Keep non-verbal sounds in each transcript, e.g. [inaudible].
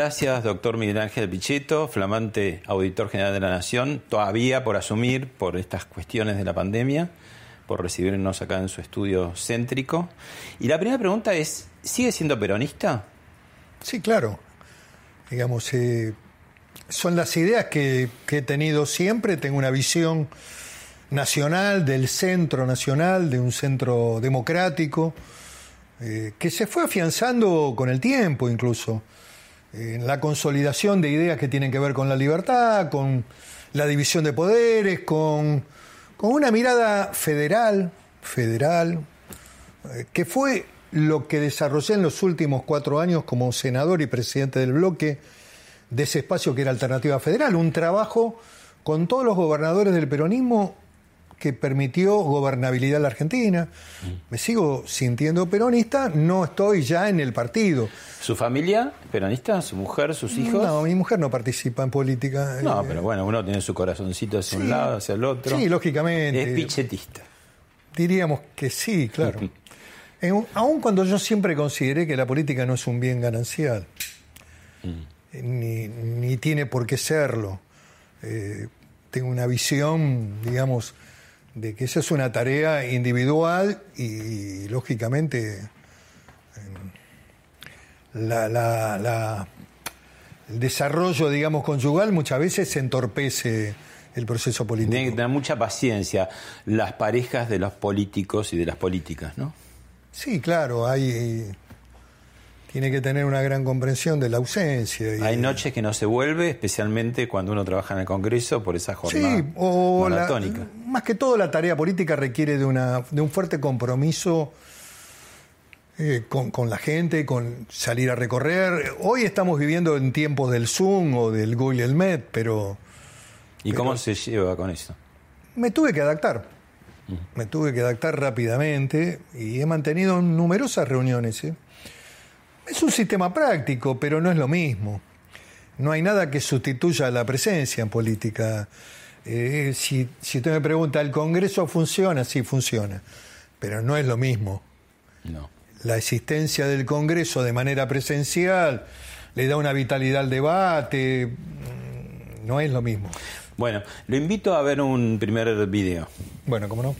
Gracias, doctor Miguel Ángel Pichetto, flamante auditor general de la Nación, todavía por asumir por estas cuestiones de la pandemia, por recibirnos acá en su estudio céntrico. Y la primera pregunta es, ¿sigue siendo peronista? Sí, claro. Digamos, eh, son las ideas que, he tenido siempre, tengo una visión nacional, del centro nacional, de un centro democrático, eh, que se fue afianzando con el tiempo incluso en la consolidación de ideas que tienen que ver con la libertad, con la división de poderes, con, con una mirada federal, federal, eh, que fue lo que desarrollé en los últimos cuatro años como senador y presidente del bloque de ese espacio que era Alternativa Federal, un trabajo con todos los gobernadores del peronismo que permitió gobernabilidad a la Argentina. Me sigo sintiendo peronista, no estoy ya en el partido. ¿Su familia peronista? ¿Su mujer, sus hijos? No, mi mujer no participa en política. No, Eh, pero bueno, uno tiene su corazoncito hacia un lado, hacia el otro. Sí, lógicamente. Es pichetista. Diríamos que sí, claro. En- aun cuando yo siempre consideré que la política no es un bien ganancial, eh, ni, ni tiene por qué serlo. Eh, tengo una visión, digamos, de que esa es una tarea individual y, lógicamente, eh, la- la- la- el desarrollo, digamos, conjugal muchas veces se entorpece el proceso político. Tener mucha paciencia las parejas de los políticos y de las políticas, ¿no? Sí, claro, hay tiene que tener una gran comprensión de la ausencia. y- Hay noches que no se vuelve, especialmente cuando uno trabaja en el Congreso por esa jornada Sí, o la- más que todo la tarea política requiere de una de un fuerte compromiso eh, con, con la gente, con salir a recorrer. Hoy estamos viviendo en tiempos del Zoom o del Google Met, pero ¿Y cómo se lleva con eso? me tuve que adaptar. Me tuve que adaptar rápidamente y he mantenido numerosas reuniones. ¿eh? Es un sistema práctico, pero no es lo mismo. No hay nada que sustituya la presencia en política. Eh, si, si usted me pregunta, ¿el Congreso funciona? Sí, funciona. Pero no es lo mismo. No. La existencia del Congreso de manera presencial le da una vitalidad al debate. mm, No es lo mismo. Bueno, lo invito a ver un primer video. Bueno, ¿cómo no?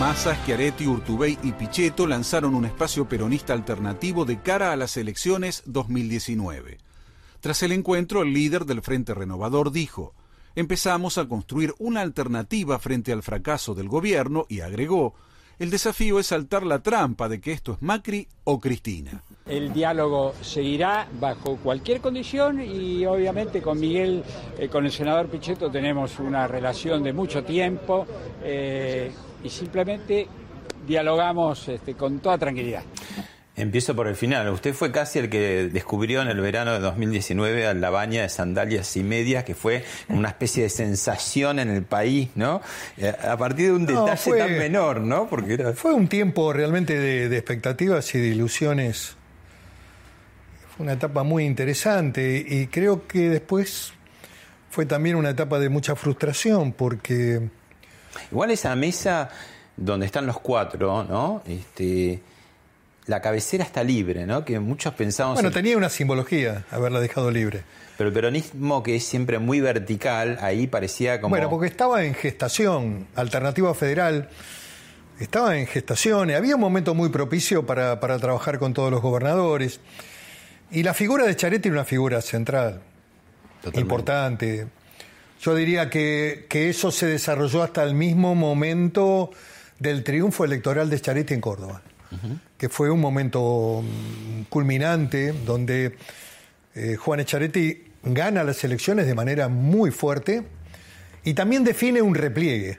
Massa, Schiaretti, Urtubey y Pichetto lanzaron un espacio peronista alternativo de cara a las elecciones 2019. Tras el encuentro, el líder del Frente Renovador dijo, empezamos a construir una alternativa frente al fracaso del gobierno y agregó, el desafío es saltar la trampa de que esto es Macri o Cristina. El diálogo seguirá bajo cualquier condición y obviamente con Miguel, eh, con el senador Pichetto tenemos una relación de mucho tiempo eh, y simplemente dialogamos este, con toda tranquilidad. Empiezo por el final. Usted fue casi el que descubrió en el verano de 2019 a la baña de sandalias y medias, que fue una especie de sensación en el país, ¿no? Eh, A partir de un No, detalle fue- tan menor, ¿no? Porque era... Fue un tiempo realmente de, de expectativas y de ilusiones. Fue una etapa muy interesante y creo que después fue también una etapa de mucha frustración porque Igual esa mesa donde están los cuatro, ¿no? Este, la cabecera está libre, ¿no? Que muchos pensamos... Bueno, tenía una simbología haberla dejado libre. Pero el peronismo, que es siempre muy vertical, ahí parecía como... Bueno, porque estaba en gestación, Alternativa Federal, estaba en gestación, había un momento muy propicio para, para trabajar con todos los gobernadores. Y la figura de Charetti era una figura central, Totalmente. importante. Yo diría que, que eso se desarrolló hasta el mismo momento del triunfo electoral de Charetti en Córdoba, que fue un momento mm, culminante donde eh, Juan Echaretti gana las elecciones de manera muy fuerte y también define un repliegue.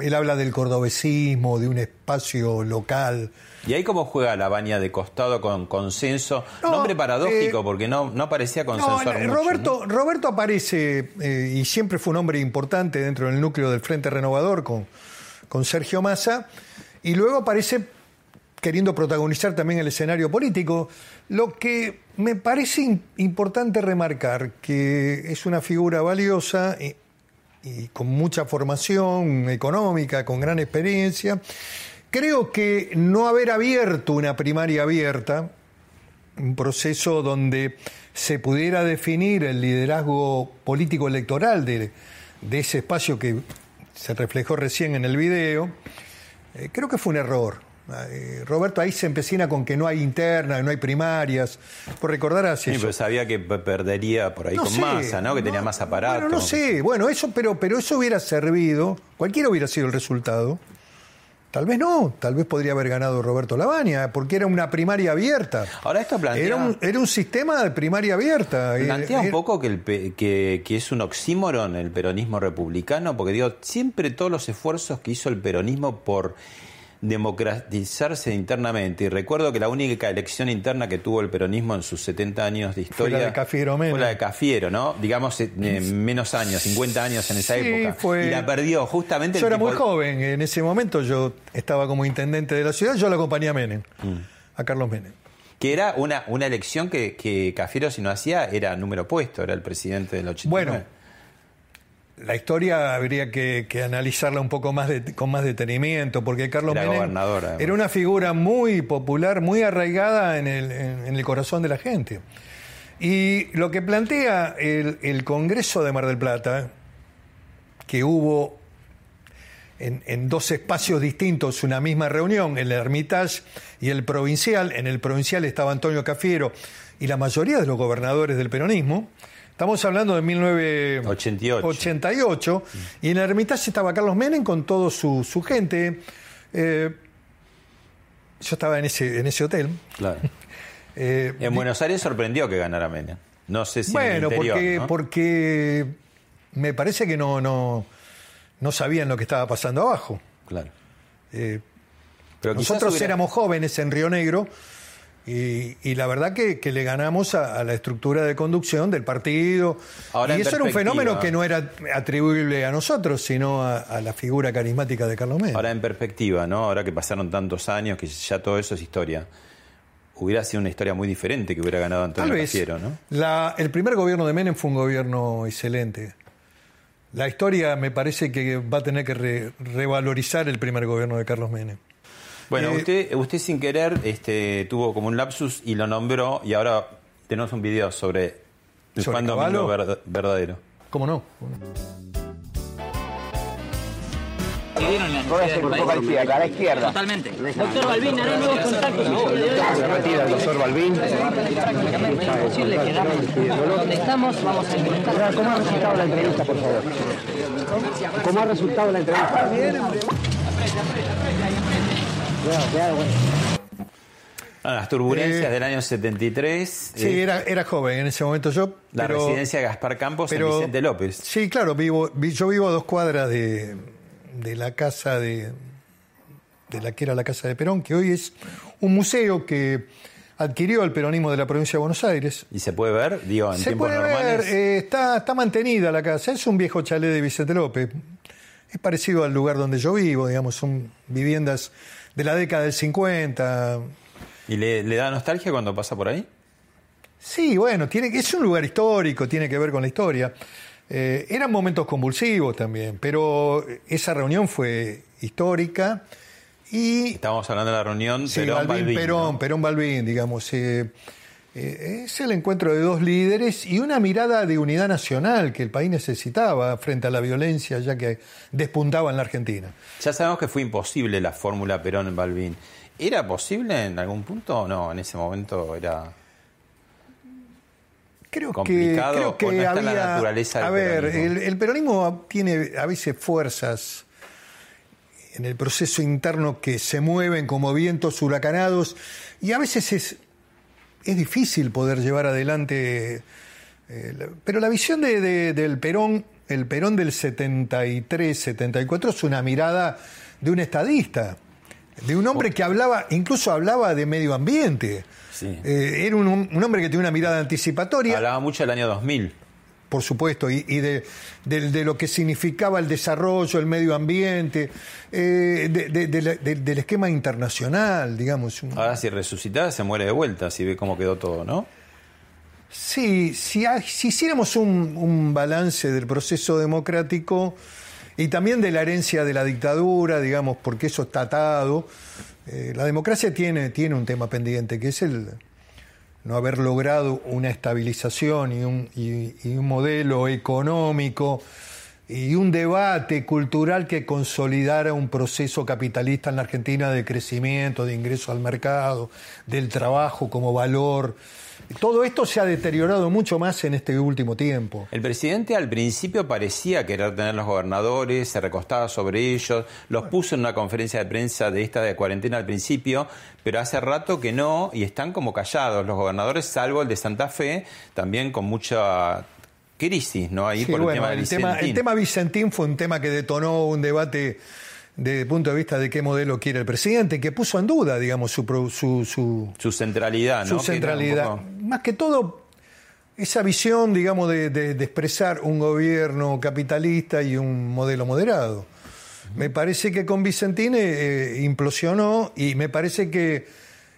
Él habla del cordobesismo, de un espacio local. ¿Y ahí cómo juega la baña de costado con consenso? No, Nombre paradójico, eh, porque no, no parecía consensuar mucho, Roberto, Roberto aparece eh, y siempre fue un hombre importante dentro del núcleo del Frente Renovador con, con Sergio Massa y luego aparece queriendo protagonizar también el escenario político. Lo que me parece im- importante remarcar que es una figura valiosa y, con mucha formación económica, con gran experiencia. Creo que no haber abierto una primaria abierta, un proceso donde se pudiera definir el liderazgo político electoral de, de ese espacio que se reflejó recién en el video, eh, creo que fue un error. Eh, Roberto ahí se empecina con que no hay interna, no hay primarias. Por recordar Sí, eso. pero sabía que pe- perdería por ahí No con sé, masa, ¿no? Que tenía más aparato. Bueno, no sé, bueno, eso, pero, pero eso hubiera servido, cualquiera hubiera sido el resultado. Tal vez no, tal vez podría haber ganado Roberto Labaña, porque era una primaria abierta. Ahora esto plantea- Era un, era un sistema de primaria abierta. Plantea Eh, un eh, poco que, el que es un oxímoron el peronismo republicano, porque digo, siempre todos los esfuerzos que hizo el peronismo por democratizarse internamente, y recuerdo que la única elección interna que tuvo el peronismo en sus 70 años de Fue historia la de Cafiero Menem. fue la de Cafiero, ¿no? Digamos, eh, eh, menos años, 50 años en esa Sí, época. fue- Y la perdió justamente Yo el era tipo muy joven, en ese momento yo estaba como intendente de la ciudad, yo lo acompañé a Menem, Mm. a Carlos Menem. Que era una, una elección que, que Cafiero, si no hacía, era número puesto, era el presidente del 89. Bueno, la historia habría que, que analizarla un poco más de- con más detenimiento, porque Carlos Era Menem era una figura muy popular, muy arraigada en el, en- en el corazón de la gente. Y lo que plantea el, el Congreso de Mar del Plata, que hubo en, en dos espacios distintos una misma reunión, el Hermitage y el Provincial. En el Provincial estaba Antonio Cafiero y la mayoría de los gobernadores del peronismo. Estamos hablando de 1988. 88, y en el Hermitage estaba Carlos Menem con toda su, su gente. Eh, yo estaba en ese, en ese hotel. Claro. [laughs] Eh, En Buenos Aires sorprendió que ganara Menem. No sé si en el bueno, interior, porque, ¿no? porque me parece que no, no, no sabían lo que estaba pasando abajo. Claro. Eh, Pero Nosotros hubiera- éramos jóvenes en Río Negro y, y la verdad que, que le ganamos a, a la estructura de conducción del partido. Ahora, y eso era un fenómeno que no era atribuible a nosotros, sino a, a la figura carismática de Carlos Menem. Ahora en perspectiva, ¿no? Ahora que pasaron tantos años, que ya todo eso es historia. Hubiera sido una historia muy diferente que hubiera ganado Tal Antonio vez Cafiero, ¿no? la- el primer gobierno de Menem fue un gobierno excelente. La historia me parece que va a tener que re- revalorizar el primer gobierno de Carlos Menem. Bueno, Eh, usted, usted sin querer este, tuvo como un lapsus y lo nombró y ahora tenemos un video sobre el ¿Sobre verdadero. ¿Cómo no? vivieron la Póngase un poco a la izquierda, a la izquierda. Totalmente. Doctor Balbín, hará nuevos contactos en el día de hoy. Se retira el doctor Balbín. Prácticamente imposible quedarnos donde estamos. Vamos a intentar. ¿Cómo ha resultado la entrevista, por favor? ¿Cómo ha resultado la entrevista? Claro, claro, bueno. Las turbulencias Eh, del año 73. Sí, eh, era, era joven en ese momento yo. la pero- residencia de Gaspar Campos pero- en Vicente López. Sí, claro, vivo, vi- yo vivo a dos cuadras de, de la casa de, de la que era la casa de Perón, que hoy es un museo que adquirió el peronismo de la provincia de Buenos Aires. Y se puede ver, digo, en Se tiempos puede normales. ver, eh, está, está mantenida la casa, es un viejo chalet de Vicente López. Es parecido al lugar donde yo vivo, digamos, son viviendas de la década del 50. ¿Y le, le da nostalgia cuando pasa por ahí? Sí, bueno, tiene, es un lugar histórico, tiene que ver con la historia. Eh, eran momentos convulsivos también, pero esa reunión fue histórica y... Estamos hablando de la reunión Sí, Perón Perón, ¿no? Perón digamos. eh, eh, es el encuentro de dos líderes y una mirada de unidad nacional que el país necesitaba frente a la violencia ya que despuntaba en la Argentina. Ya sabemos que fue imposible la fórmula Perón-Balbín. ¿Era posible en algún punto o no? En ese momento era... Creo complicado que, creo o que no está en la naturaleza del a ver, peronismo? el, el peronismo tiene a veces fuerzas en el proceso interno que se mueven como vientos huracanados y a veces es, es difícil poder llevar adelante. eh, la- pero la visión de- de- del Perón, el Perón del 73, 74, es una mirada de un estadista, de un hombre que hablaba, incluso hablaba de medio ambiente. Sí. Eh, era un, un hombre que tenía una mirada anticipatoria, Hablaba mucho del año 2000. Por supuesto, y, y de, de- de lo que significaba el desarrollo, el medio ambiente, eh, de- la- del esquema internacional, digamos. Ahora si resucitara se muere de vuelta, si ve cómo quedó todo, ¿no? Sí, si, hiciéramos un, un balance del proceso democrático y también de la herencia de la dictadura, digamos, porque eso está atado, eh, la democracia tiene, tiene un tema pendiente, que es el no haber logrado una estabilización y un, y- un modelo económico y un debate cultural que consolidara un proceso capitalista en la Argentina de crecimiento, de ingreso al mercado, del trabajo como valor. Todo esto se ha deteriorado mucho más en este último tiempo. El presidente al principio parecía querer tener los gobernadores, se recostaba sobre ellos, los puso en una conferencia de prensa de esta de cuarentena al principio, pero hace rato que no y están como callados los gobernadores, salvo el de Santa Fe, también con mucha crisis, ¿no? Ahí Sí, por el tema de tema, el Vicentín. tema Vicentín fue un tema que detonó un debate desde el punto de vista de qué modelo quiere el presidente, que puso en duda, digamos, su, su, su, Su centralidad, ¿no? su centralidad. poco- Más que todo, esa visión, digamos, de, de- de expresar un gobierno capitalista y un modelo moderado. Me parece que con Vicentín eh, implosionó y me parece que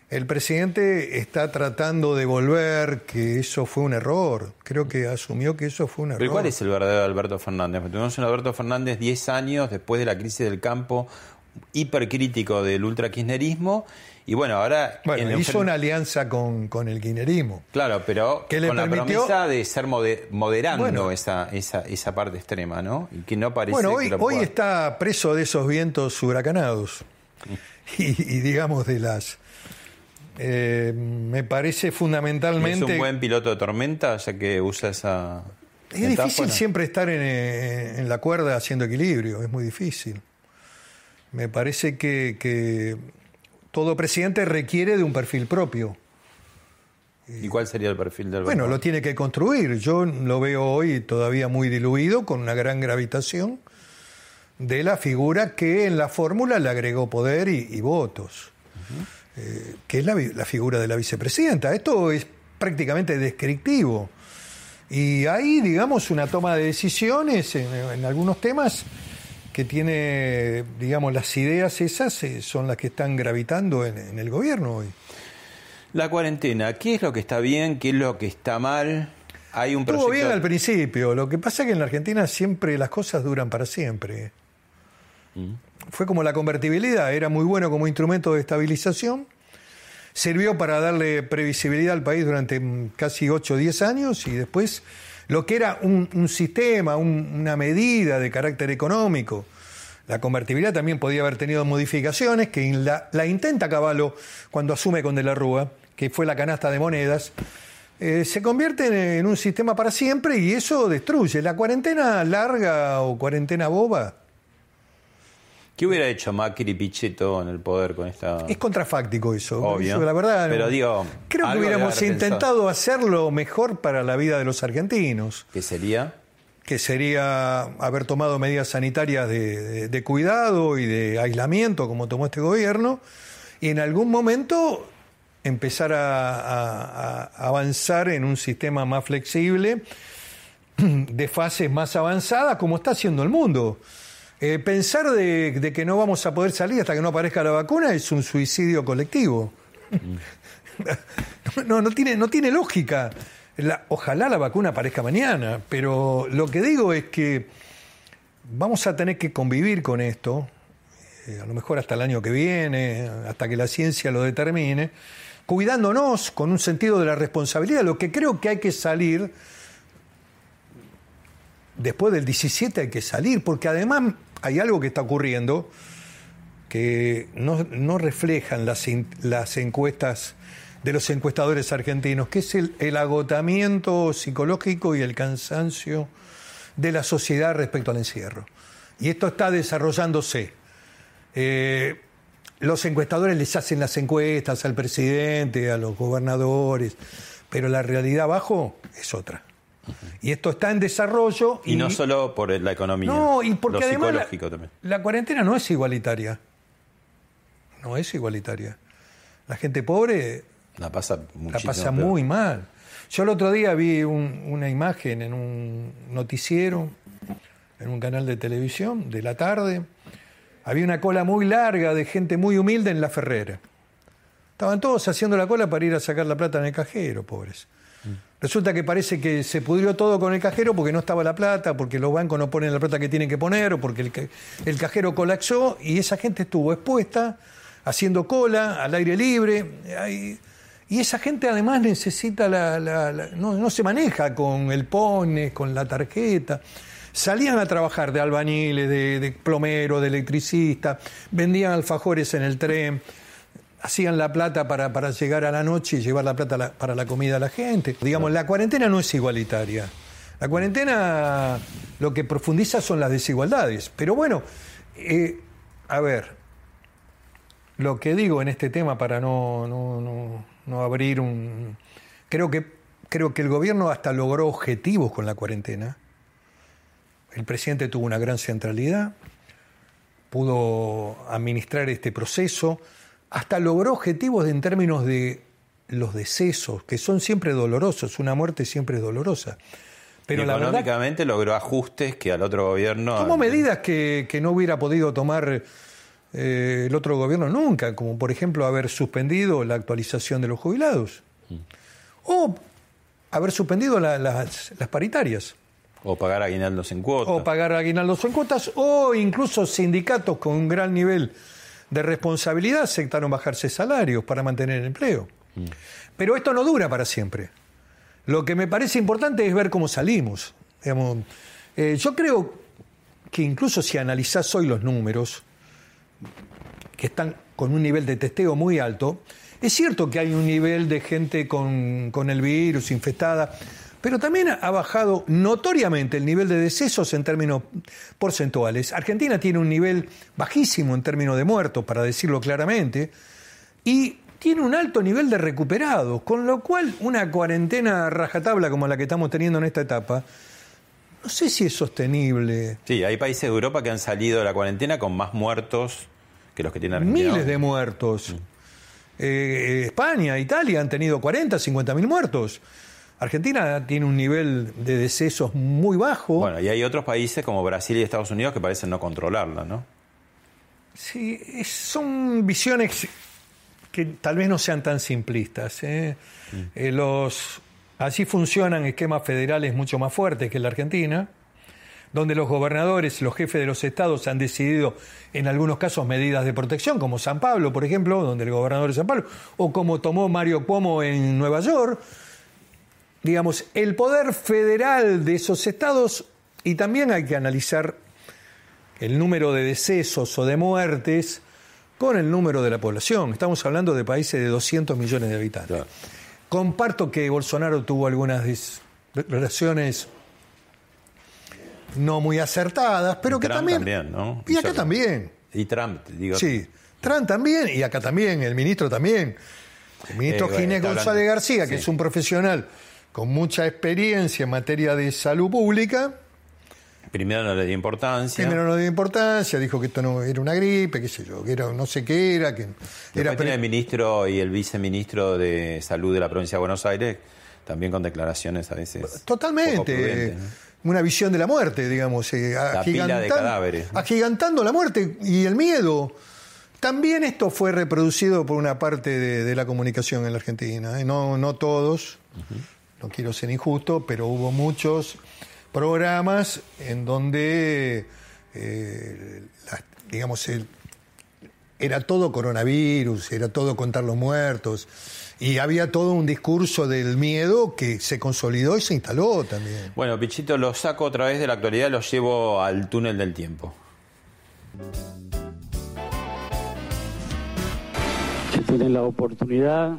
el presidente está tratando de volver que eso fue un error. Creo que asumió que eso fue un error. Pero ¿cuál es el verdadero Alberto Fernández? Tuvimos un Alberto Fernández 10 años después de la crisis del campo, hipercrítico del ultrakirchnerismo, y bueno, ahora... en Bueno, hizo una alianza con, con el kirchnerismo. Claro, pero que le con la permitió- promesa de ser mode- moderando Bueno. esa, esa, esa parte extrema, ¿no? Y que no parece Bueno, que hoy, lo hoy está preso de esos vientos huracanados. [laughs] Y, y digamos de las... eh, me parece ¿Es fundamentalmente... un buen piloto de tormenta, ya que usa esa... Es difícil siempre estar en, eh, en la cuerda haciendo equilibrio, es muy difícil. Me parece que, que todo presidente requiere de un perfil propio. ¿Y cuál sería el perfil del Bueno, lo tiene que construir. Yo lo veo hoy todavía muy diluido, con una gran gravitación de la figura que en la fórmula le agregó poder y, y votos, Eh, que es la, figura de la vicepresidenta. Esto es prácticamente descriptivo. Y hay, digamos, una toma de decisiones en, en algunos temas que tiene, digamos, las ideas esas eh, son las que están gravitando en, en el gobierno hoy. La cuarentena, ¿qué es lo que está bien? ¿Qué es lo que está mal? Hay un Estuvo proyecto... bien al principio. Lo que pasa es que en la Argentina siempre las cosas duran para siempre. Fue como la convertibilidad, era muy bueno como instrumento de estabilización. Sirvió para darle previsibilidad al país durante mm, casi 8 o 10 años y después lo que era un, sistema, un- una medida de carácter económico. La convertibilidad también podía haber tenido modificaciones, que la, intenta Caballo cuando asume con De la Rúa, que fue la canasta de monedas, eh, se convierte en un sistema para siempre y eso destruye. La cuarentena larga o cuarentena boba ¿Qué hubiera hecho Macri y Pichetto en el poder con esta...? es contrafáctico eso. Obvio. Eso, la verdad, Pero digo, creo que hubiéramos intentado hacerlo mejor para la vida de los argentinos. ¿Qué sería? que sería haber tomado medidas sanitarias de, de- de cuidado y de aislamiento, como tomó este gobierno, y en algún momento empezar a, a- a avanzar en un sistema más flexible, [clears throat] de fases más avanzadas, como está haciendo el mundo. Eh, pensar de, de que no vamos a poder salir hasta que no aparezca la vacuna es un suicidio colectivo. [laughs] No, no tiene, no tiene lógica. Ojalá la vacuna aparezca mañana, pero lo que digo es que vamos a tener que convivir con esto, eh, a lo mejor hasta el año que viene, hasta que la ciencia lo determine, cuidándonos con un sentido de la responsabilidad. Lo que creo que hay que salir, después del 17 hay que salir, porque además hay algo que está ocurriendo que no, no reflejan las, las encuestas de los encuestadores argentinos, que es el, el agotamiento psicológico y el cansancio de la sociedad respecto al encierro. Y esto está desarrollándose. Eh, los encuestadores les hacen las encuestas al presidente, a los gobernadores, pero la realidad abajo es otra. Y esto está en desarrollo. Y, no solo por la economía. No, y porque lo además la, psicológico también. la cuarentena no es igualitaria. No es igualitaria. La gente pobre La pasa la pasa peor. muy mal. Yo el otro día vi un- una imagen en un noticiero, en un canal de televisión de la tarde. Había una cola muy larga de gente muy humilde en la Ferrera. Estaban todos haciendo la cola para ir a sacar la plata en el cajero, pobres. Resulta que parece que se pudrió todo con el cajero porque no estaba la plata, porque los bancos no ponen la plata que tienen que poner, o porque el, ca- el cajero colapsó y esa gente estuvo expuesta, haciendo cola, al aire libre. Y esa gente además necesita la... no, se maneja con el PONE, con la tarjeta. Salían a trabajar de albañiles, de, de plomero, de electricista, vendían alfajores en el tren, hacían la plata para, para llegar a la noche y llevar la plata para la comida a la gente. Digamos, la cuarentena no es igualitaria. La cuarentena lo que profundiza son las desigualdades. Pero bueno, eh, a ver, lo que digo en este tema para no, no, no- no abrir un... Creo que, creo que el gobierno hasta logró objetivos con la cuarentena. El presidente tuvo una gran centralidad, pudo administrar este proceso, hasta logró objetivos en términos de los decesos, que son siempre dolorosos, una muerte siempre es dolorosa. Pero y la verdad, económicamente logró ajustes que al otro gobierno. Tomó medidas que, que no hubiera podido tomar eh, el otro gobierno nunca, como por ejemplo haber suspendido la actualización de los jubilados. O haber suspendido la- las, las paritarias. O pagar aguinaldos en cuotas. O pagar aguinaldos en cuotas. O incluso sindicatos con un gran nivel de responsabilidad aceptaron bajarse salarios para mantener el empleo. Pero esto no dura para siempre. Lo que me parece importante es ver cómo salimos. Digamos, eh, yo creo que incluso si analizás hoy los números, que están con un nivel de testeo muy alto, es cierto que hay un nivel de gente con, con el virus infectada, pero también ha bajado notoriamente el nivel de decesos en términos porcentuales. Argentina tiene un nivel bajísimo en términos de muertos, para decirlo claramente, y tiene un alto nivel de recuperados, con lo cual una cuarentena rajatabla como la que estamos teniendo en esta etapa, no sé si es sostenible. Sí, hay países de Europa que han salido de la cuarentena con más muertos que los que tiene Argentina. Miles de muertos. Eh, España, Italia han tenido 40, 50 mil muertos. Argentina tiene un nivel de decesos muy bajo. Bueno, y hay otros países como Brasil y Estados Unidos que parecen no controlarla, ¿no? Sí, es- son visiones que tal vez no sean tan simplistas. ¿eh? Eh, los, así funcionan esquemas federales mucho más fuertes que la Argentina, donde los gobernadores, los jefes de los estados han decidido en algunos casos medidas de protección, como San Pablo, por ejemplo, donde el gobernador de San Pablo, o como tomó Mario Cuomo en Nueva York. Digamos, el poder federal de esos estados, y también hay que analizar el número de decesos o de muertes con el número de la población. Estamos hablando de países de 200 millones de habitantes. Claro. Comparto que Bolsonaro tuvo algunas relaciones no muy acertadas, pero que Trump también... también, ¿no? Y acá también. Y Trump, digo. Sí, Trump también, y acá también, el ministro también. El ministro Eh, bueno, Ginés está González hablando- García, que sí. es un profesional con mucha experiencia en materia de salud pública, Primero no le dio importancia. Primero no dio importancia, dijo que esto no era una gripe, qué sé yo, que era no sé qué era, que Después era tiene el ministro y el viceministro de Salud de la provincia de Buenos Aires, también con declaraciones a veces. totalmente una visión de la muerte, digamos, eh, La pila de cadáveres, ¿no? agigantando la muerte y el miedo. También esto fue reproducido por una parte de, de la comunicación en la Argentina, ¿eh? no, no todos, no quiero ser injusto, pero hubo muchos programas en donde, eh, la- digamos, el- era todo coronavirus, era todo contar los muertos, y había todo un discurso del miedo que se consolidó y se instaló también. Bueno, Pichito, lo saco otra vez de la actualidad, lo llevo al túnel del tiempo. que tienen la oportunidad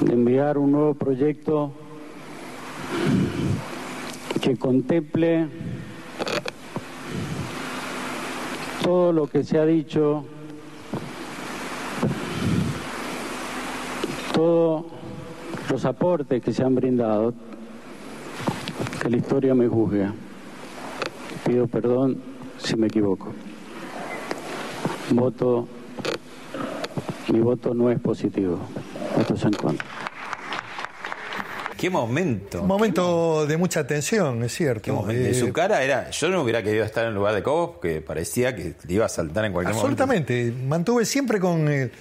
enviar un nuevo proyecto que contemple todo lo que se ha dicho, todos los aportes que se han brindado, que la historia me juzgue. Pido perdón si me equivoco. Voto, mi voto no es positivo. En contra. ¿Qué momento? Un momento de mucha tensión, es cierto. ¿Qué momento? Eh, De su cara era. Yo no hubiera querido estar en lugar de Cobos porque parecía que le iba a saltar en cualquier momento. Absolutamente. Mantuve siempre con el,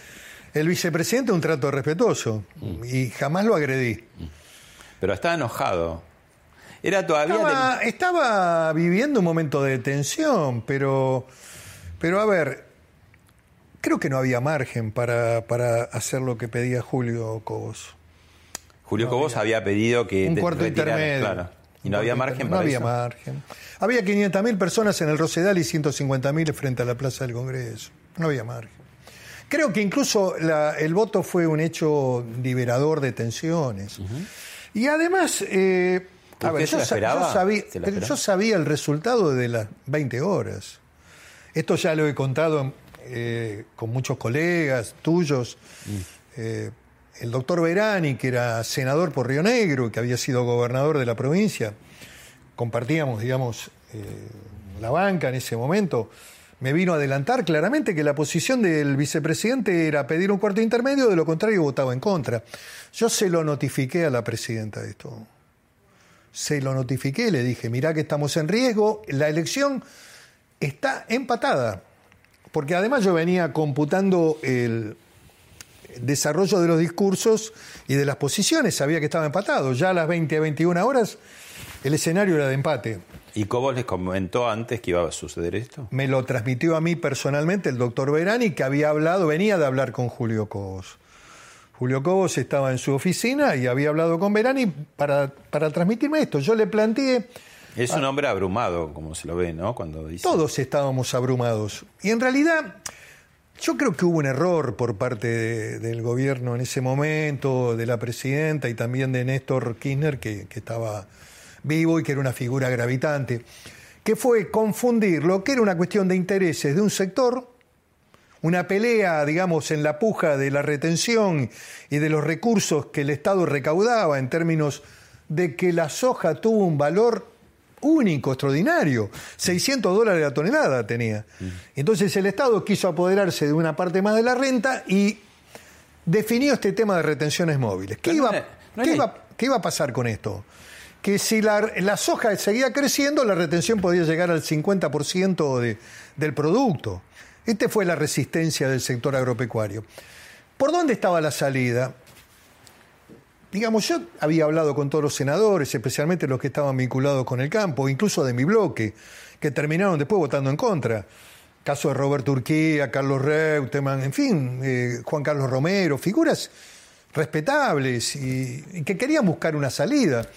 el vicepresidente un trato respetuoso y jamás lo agredí. Pero estaba enojado. Era todavía. Estaba, estaba viviendo un momento de tensión, pero, pero a ver, creo que no había margen para, para hacer lo que pedía Julio Cobos. Julio Cobos había pedido que. Un te- cuarto retirara, intermedio. Claro. Y no había margen para No había eso. margen. Había 500.000 personas en el Rosedal y 150.000 frente a la Plaza del Congreso. No había margen. Creo que incluso la- el voto fue un hecho liberador de tensiones. Y además, eh, a ¿Usted ver, yo, sabía, yo sabía el resultado de las 20 horas. Esto ya lo he contado eh, con muchos colegas tuyos. Mm. Eh, el doctor Verani, que era senador por Río Negro, que había sido gobernador de la provincia, compartíamos, digamos, eh, la banca en ese momento, me vino a adelantar claramente que la posición del vicepresidente era pedir un cuarto intermedio, de lo contrario votaba en contra. Yo se lo notifiqué a la presidenta de esto. Se lo notifiqué, le dije, mirá que estamos en riesgo, la elección está empatada, porque además yo venía computando el desarrollo de los discursos y de las posiciones, sabía que estaba empatado, ya a las 20 a 21 horas el escenario era de empate. ¿Y Cobos les comentó antes que iba a suceder esto? Me lo transmitió a mí personalmente el doctor Verani, que había hablado, venía de hablar con Julio Cobos. Julio Cobos estaba en su oficina y había hablado con Verani para, para transmitirme esto. Yo le planteé, Es un hombre abrumado, como se lo ve, ¿no? Cuando dice. todos estábamos abrumados. Y en realidad, yo creo que hubo un error por parte de- del gobierno en ese momento, de la presidenta y también de Néstor Kirchner, que, que estaba vivo y que era una figura gravitante, que fue confundir lo que era una cuestión de intereses de un sector, una pelea, digamos, en la puja de la retención y de los recursos que el Estado recaudaba en términos de que la soja tuvo un valor único, extraordinario. 600 dólares la tonelada tenía. Entonces el Estado quiso apoderarse de una parte más de la renta y definió este tema de retenciones móviles. ¿Qué, no iba, era- no qué era- iba- qué iba a pasar con esto? Que si la, la soja seguía creciendo, la retención podía llegar al 50% de- del producto. Esta fue la resistencia del sector agropecuario. ¿Por dónde estaba la salida? Digamos, yo había hablado con todos los senadores, especialmente los que estaban vinculados con el campo, incluso de mi bloque, que terminaron después votando en contra. Caso de Roberto Urquía, Carlos Reutemann, en fin, eh, Juan Carlos Romero, figuras respetables y, y que querían buscar una salida.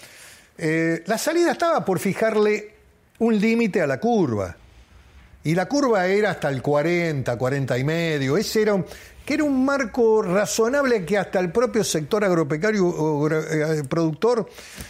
Eh, la salida estaba por fijarle un límite a la curva. Y la curva era hasta el 40, 40 y medio. Ese era un, que era un marco razonable que hasta el propio sector agropecuario o eh, productor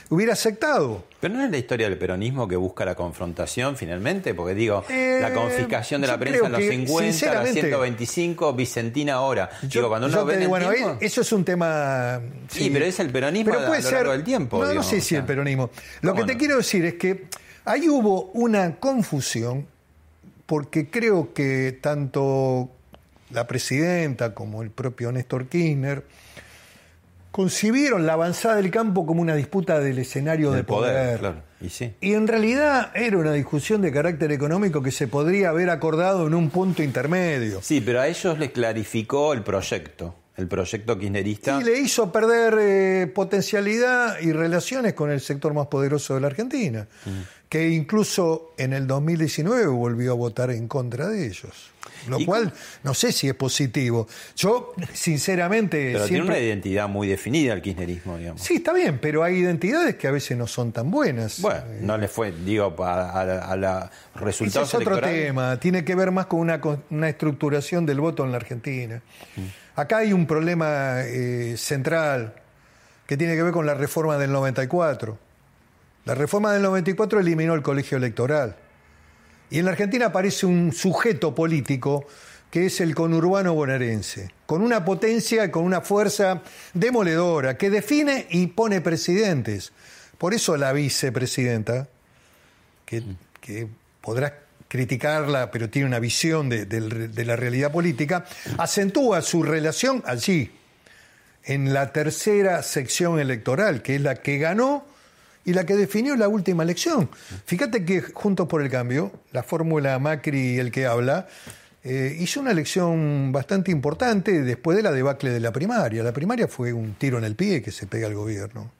hubiera aceptado. Pero no es la historia del peronismo que busca la confrontación finalmente, porque digo, Eh, la confiscación de la yo prensa en los que, 50, la sinceramente, 125, Vicentina ahora. digo, cuando uno yo ve bueno, tiempo- eh, eso es un tema. Sí, pero es el peronismo a- a lo largo del tiempo, No, no sé o si sea. el peronismo. Lo que ¿Cómo te no? quiero decir es que ahí hubo una confusión, porque creo que tanto la presidenta como el propio Néstor Kirchner concibieron la avanzada del campo como una disputa del escenario de del poder, claro. Y sí. y en realidad era una discusión de carácter económico que se podría haber acordado en un punto intermedio. Sí, pero a ellos les clarificó el proyecto. El proyecto kirchnerista. Y le hizo perder eh, potencialidad y relaciones con el sector más poderoso de la Argentina, que incluso en el 2019 volvió a votar en contra de ellos. Lo ¿Y cual no sé si es positivo. Yo, sinceramente, Pero tiene siempre... una identidad muy definida el kirchnerismo, digamos. Sí, está bien, pero hay identidades que a veces no son tan buenas. Bueno, no le fue, digo, a, a, la- a la Ese resultados es otro tema, tiene que ver más con una, con una estructuración del voto en la Argentina. Acá hay un problema eh, central que tiene que ver con la reforma del 94. La reforma del 94 eliminó el colegio electoral. Y en la Argentina aparece un sujeto político que es el conurbano bonaerense, con una potencia y con una fuerza demoledora, que define y pone presidentes. Por eso la vicepresidenta, que, que podrás criticarla, pero tiene una visión de, la realidad política, acentúa su relación allí, en la tercera sección electoral, que es la que ganó y la que definió la última elección. Fíjate que Juntos por el Cambio, la fórmula Macri y el que habla, eh, hizo una elección bastante importante después de la debacle de la primaria. La primaria fue un tiro en el pie que se pega al gobierno.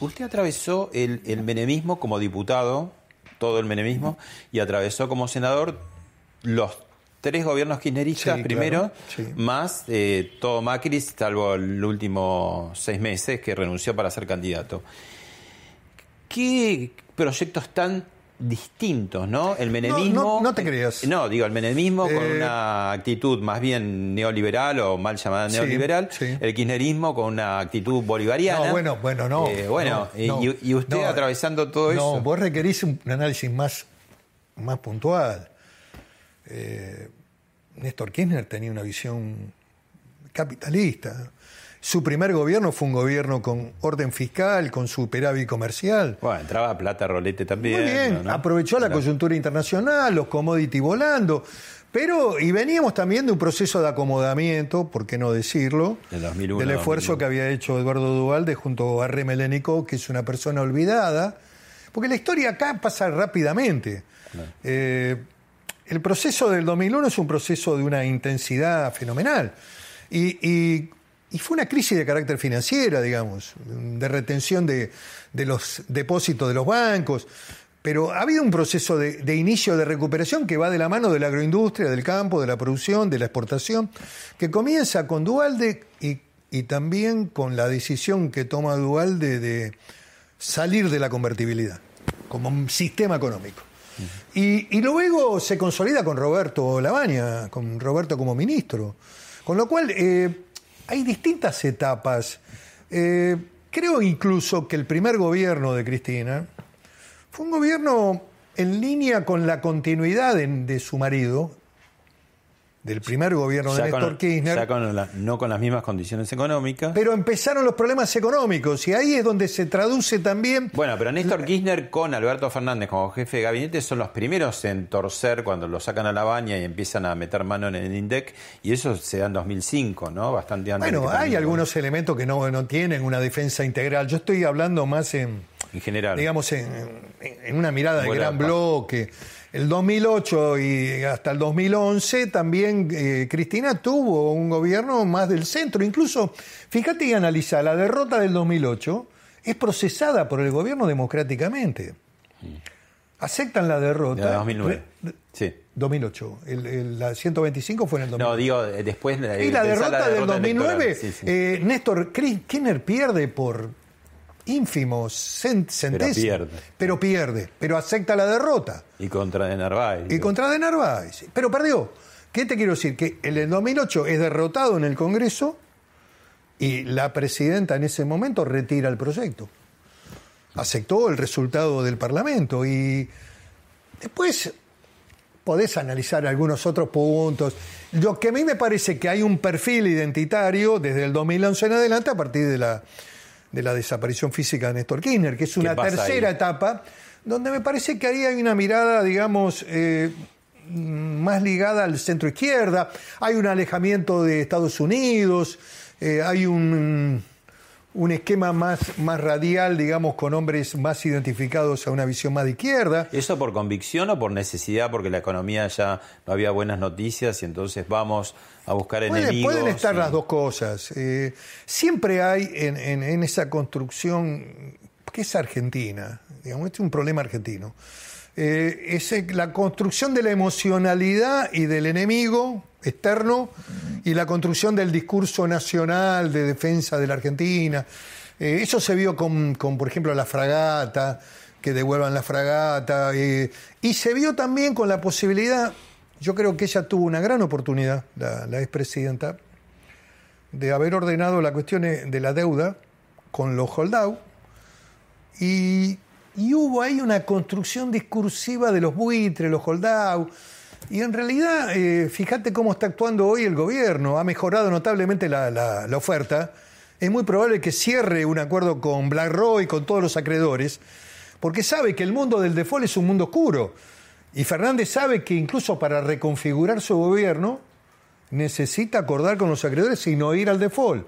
Usted atravesó el, el menemismo como diputado, todo el menemismo, y atravesó como senador los tres gobiernos kirchneristas Sí, primero, claro, sí. más eh, todo Macri, salvo el último seis meses que renunció para ser candidato. ¿Qué proyectos tan distintos, no? El menemismo... no- no te creas. No, digo, el menemismo con Eh, una actitud más bien neoliberal o mal llamada neoliberal, sí. el kirchnerismo con una actitud bolivariana. No, bueno, bueno, no. Eh, bueno, no, y- no, usted no. atravesando todo no, eso. vos requerís un, un análisis más, más puntual. Eh, Néstor Kirchner tenía una visión capitalista. Su primer gobierno fue un gobierno con orden fiscal, con superávit comercial. Bueno, entraba plata rolete también. Muy bien, ¿no? aprovechó la Claro. coyuntura internacional, los commodity volando, pero y veníamos también de un proceso de acomodamiento, por qué no decirlo, Del 2001, del esfuerzo 2001. que había hecho Eduardo Duvalde junto a Remelénico, que es una persona olvidada, porque la historia acá pasa rápidamente. Eh, el proceso del 2001 es un proceso de una intensidad fenomenal. Y, y- y fue una crisis de carácter financiera, digamos, de retención de, de los depósitos de los bancos. Pero ha habido un proceso de, de inicio de recuperación que va de la mano de la agroindustria, del campo, de la producción, de la exportación, que comienza con Dualde y, y también con la decisión que toma Dualde de salir de la convertibilidad como un sistema económico. Y, y luego se consolida con Roberto Labaña, con Roberto como ministro. Con lo cual eh, hay distintas etapas. Eh, creo incluso que el primer gobierno de Cristina fue un gobierno en línea con la continuidad de, de su marido, del primer gobierno de Néstor con- Kirchner. ya con la- no con las mismas condiciones económicas. Pero empezaron los problemas económicos y ahí es donde se traduce también bueno, pero Néstor Kirchner con Alberto Fernández como jefe de gabinete son los primeros en torcer cuando lo sacan a la baña y empiezan a meter mano en el INDEC, y eso se da en 2005, ¿no? Bastante antes. Bueno, hay algunos elementos que no, no tienen una defensa integral. Yo estoy hablando más en. En general. digamos, en, en- una mirada de gran bloque. El 2008 y hasta el 2011 también eh, Cristina tuvo un gobierno más del centro. Incluso, fíjate y analiza, la derrota del 2008 es procesada por el gobierno democráticamente. Aceptan la derrota. De 2009. Re- Sí. 2008. El- el- la 125 fue en el 2008. No, digo, después... eh, Y la pensá derrota, del 2009, electoral. Sí, sí. eh, Néstor Kirchner pierde por ínfimos cen- centésimos. pierde. Pero pierde, pero acepta la derrota. Y contra de Narváez. Y contra De Narváez. Pero perdió. ¿Qué te quiero decir? Que en el 2008 es derrotado en el Congreso y la presidenta en ese momento retira el proyecto. Aceptó el resultado del Parlamento y después podés analizar algunos otros puntos. Lo que a mí me parece que hay un perfil identitario desde el 2011 en adelante a partir de la, de la desaparición física de Néstor Kirchner, que es una tercera ahí? etapa donde me parece que ahí hay una mirada, digamos, eh, más ligada al centro izquierda, hay un alejamiento de Estados Unidos, eh, hay un, un esquema más, más radial, digamos, con hombres más identificados a una visión más de izquierda. ¿Eso por convicción o por necesidad? Porque la economía ya no había buenas noticias y entonces vamos a buscar enemigos. Pueden estar y- las dos cosas. Eh, siempre hay en, en- en esa construcción, que es argentina, digamos, este es un problema argentino, eh, es la construcción de la emocionalidad y del enemigo externo y la construcción del discurso nacional de defensa de la Argentina. Eh, eso se vio con, con, por ejemplo, la fragata, que devuelvan la fragata, eh, y se vio también con la posibilidad, yo creo que ella tuvo una gran oportunidad, la, la expresidenta, de haber ordenado la cuestión de la deuda con los holdout y, y hubo ahí una construcción discursiva de los buitres, los holdout. Y en realidad, eh, fíjate cómo está actuando hoy el gobierno, ha mejorado notablemente la oferta. Es muy probable que cierre un acuerdo con BlackRock y con todos los acreedores, porque sabe que el mundo del default es un mundo oscuro. Y Fernández sabe que incluso para reconfigurar su gobierno necesita acordar con los acreedores y no ir al default.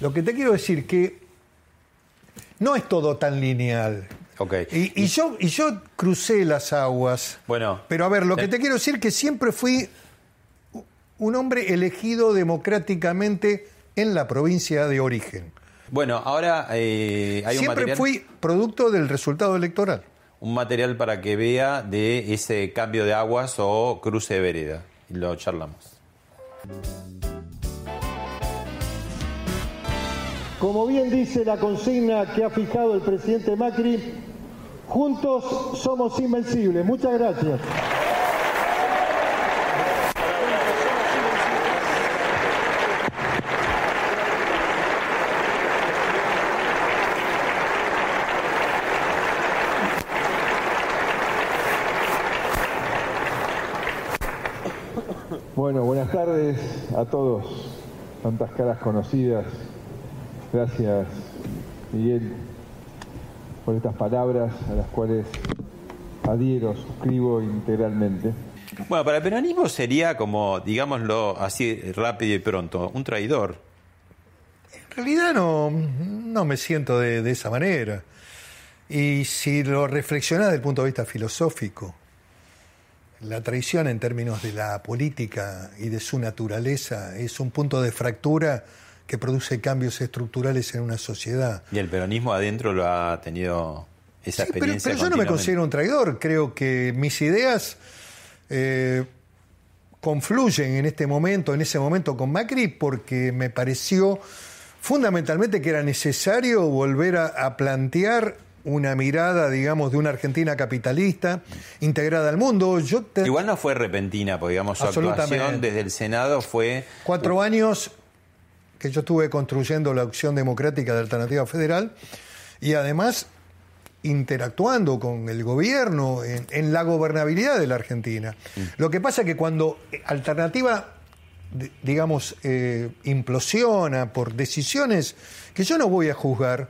Lo que te quiero decir que no es todo tan lineal. Ok. Y, y yo, y yo crucé las aguas. Bueno. Pero a ver, lo que Eh. te quiero decir es que siempre fui un hombre elegido democráticamente en la provincia de origen. Bueno, ahora eh, hay un siempre fui producto del resultado electoral. un material para que vea de ese cambio de aguas o cruce de vereda. Y lo charlamos. Como bien dice la consigna que ha fijado el presidente Macri, juntos somos invencibles. Muchas gracias. Bueno, buenas tardes a todos. Tantas caras conocidas. Gracias, Miguel, por estas palabras a las cuales adhiero, suscribo integralmente. Bueno, para el peronismo sería como, digámoslo así rápido y pronto, un traidor. En realidad no, no me siento de, de esa manera. Y si lo reflexionás desde el punto de vista filosófico, la traición en términos de la política y de su naturaleza es un punto de fractura que produce cambios estructurales en una sociedad. Y el peronismo adentro lo ha tenido esa Sí, experiencia. pero yo no me considero un traidor. Creo que mis ideas eh, confluyen en este momento, en ese momento con Macri, porque me pareció fundamentalmente que era necesario volver a, a plantear una mirada, digamos, de una Argentina capitalista integrada al mundo. Yo te- Igual no fue repentina, porque digamos su actuación desde el Senado fue cuatro años que yo estuve construyendo la opción democrática de Alternativa Federal y además interactuando con el gobierno en, en la gobernabilidad de la Argentina. Lo que pasa es que cuando Alternativa, di- digamos, eh, implosiona por decisiones que yo no voy a juzgar,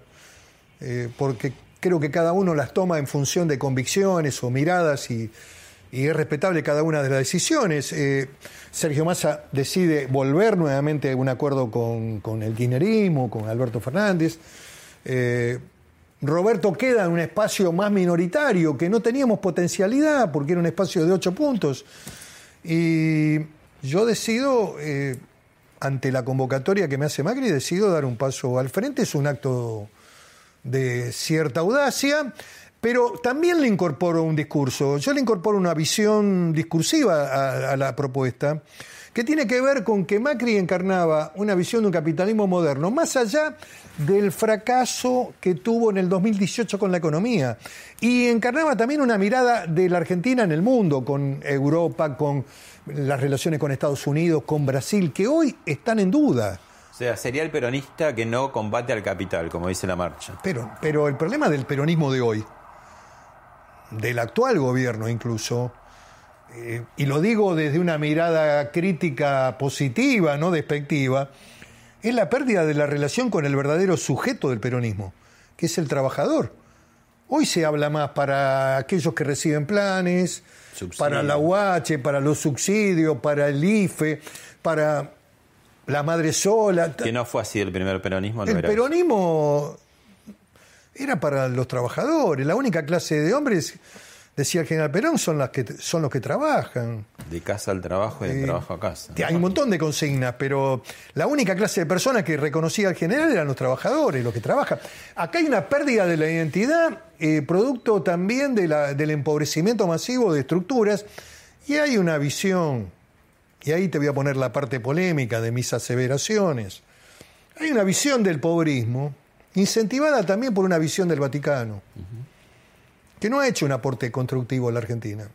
eh, porque creo que cada uno las toma en función de convicciones o miradas y, y es respetable cada una de las decisiones. Eh, Sergio Massa decide volver nuevamente a un acuerdo con, con el kirchnerismo, con Alberto Fernández. Eh, Roberto queda en un espacio más minoritario, que no teníamos potencialidad, porque era un espacio de ocho puntos. Y yo decido, eh, ante la convocatoria que me hace Macri, decido dar un paso al frente. Es un acto de cierta audacia, pero también le incorporo un discurso. Yo le incorporo una visión discursiva a, a la propuesta, que tiene que ver con que Macri encarnaba una visión de un capitalismo moderno, más allá del fracaso que tuvo en el 2018 con la economía. Y encarnaba también una mirada de la Argentina en el mundo, con Europa, con las relaciones con Estados Unidos, con Brasil, que hoy están en duda. O sea, sería el peronista que no combate al capital, como dice la marcha. Pero, pero el problema del peronismo de hoy, del actual gobierno incluso, eh, y lo digo desde una mirada crítica positiva, no despectiva, es la pérdida de la relación con el verdadero sujeto del peronismo, que es el trabajador. Hoy se habla más para aquellos que reciben planes, Subsidio. para la UH, para los subsidios, para el IFE, para la madre sola. Que no fue así el primer peronismo. No el era peronismo era para los trabajadores. La única clase de hombres, decía el general Perón, son, las que, son los que trabajan. De casa al trabajo y de Eh, trabajo a casa. Hay un montón de consignas, pero la única clase de personas que reconocía el general eran los trabajadores, los que trabajan. Acá hay una pérdida de la identidad, eh, producto también de la- del empobrecimiento masivo de estructuras, y hay una visión, y ahí te voy a poner la parte polémica de mis aseveraciones, hay una visión del pobrismo, incentivada también por una visión del Vaticano, que no ha hecho un aporte constructivo a la Argentina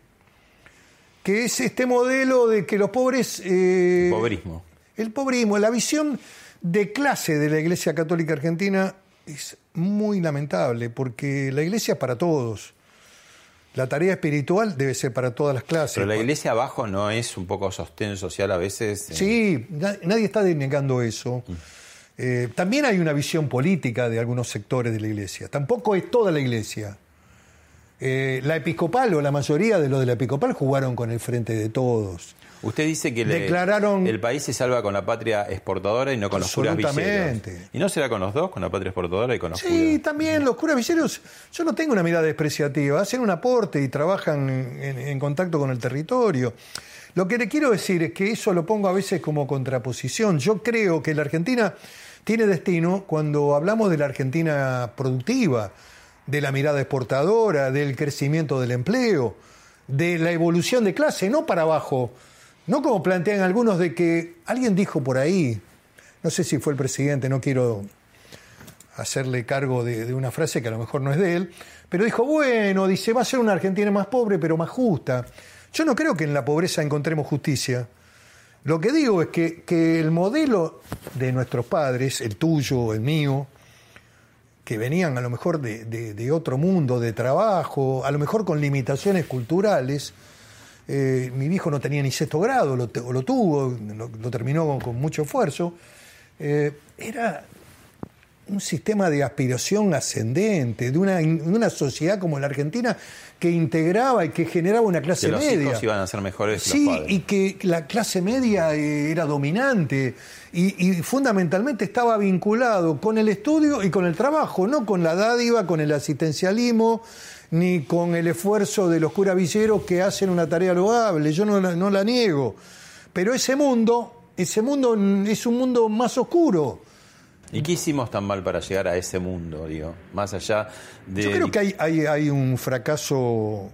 que es este modelo de que los pobres... eh, Pobrismo. El pobrismo, la visión de clase de la Iglesia Católica Argentina es muy lamentable, porque la Iglesia es para todos. La tarea espiritual debe ser para todas las clases. Pero la iglesia abajo no es un poco sostén social a veces. eh, Sí, na- nadie está denegando eso. Eh, también hay una visión política de algunos sectores de la Iglesia. Tampoco es toda la Iglesia. Eh, la episcopal o la mayoría de los de la episcopal jugaron con el frente de todos. Usted dice que Declararon- el país se salva con la patria exportadora y no con los curas villeros. ¿Y no será con los dos, con la patria exportadora y con los Sí, curas? también los curas villeros, yo no tengo una mirada despreciativa, hacen un aporte y trabajan en, en contacto con el territorio. Lo que le quiero decir es que eso lo pongo a veces como contraposición. Yo creo que la Argentina tiene destino cuando hablamos de la Argentina productiva, de la mirada exportadora, del crecimiento del empleo, de la evolución de clase, no para abajo, no como plantean algunos de que alguien dijo por ahí, no sé si fue el presidente, no quiero hacerle cargo de, una frase que a lo mejor no es de él, pero dijo, bueno, dice, va a ser una Argentina más pobre, pero más justa. Yo no creo que en la pobreza encontremos justicia. Lo que digo es que, que el modelo de nuestros padres, el tuyo, el mío, que venían a lo mejor de, de- otro mundo, de trabajo, a lo mejor con limitaciones culturales, eh, mi viejo no tenía ni sexto grado, lo, lo tuvo, lo, terminó con, con mucho esfuerzo, eh, era un sistema de aspiración ascendente, de una, de una sociedad como la Argentina que integraba y que generaba una clase Que los media. hijos iban a ser mejores Sí, los padres. y que la clase media eh, era dominante y, y fundamentalmente estaba vinculado con el estudio y con el trabajo, no con la dádiva, con el asistencialismo, ni con el esfuerzo de los curavilleros que hacen una tarea loable. Yo no la, no la niego. Pero ese mundo, ese mundo es un mundo más oscuro. ¿Y qué hicimos tan mal para llegar a ese mundo, digo? Más allá de... Yo creo que hay, hay, hay un fracaso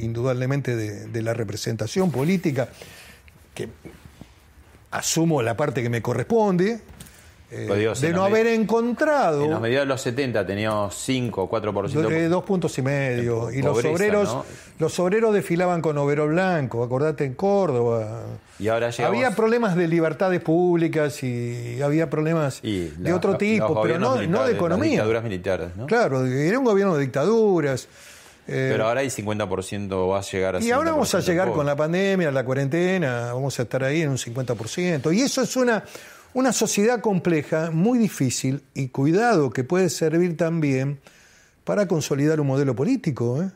indudablemente de, de la representación política, que asumo la parte que me corresponde, eh, de no haber encontrado En los mediados de los 70 teníamos 5 o 4%. eh, dos puntos y medio. Y los obreros, ¿no? los obreros desfilaban con overol blanco, acordate en Córdoba. Y ahora llegamos... Había problemas de libertades públicas y había problemas y de otro tipo, pero no, de las economía. dictaduras militares, ¿no? Claro, era un gobierno de dictaduras. eh, Pero ahora hay 50% va a llegar a Y ahora vamos a 50% llegar pobre. con la pandemia, la cuarentena, vamos a estar ahí en un 50%. Y eso es una, una sociedad compleja, muy difícil, y cuidado, que puede servir también para consolidar un modelo político. ¿eh?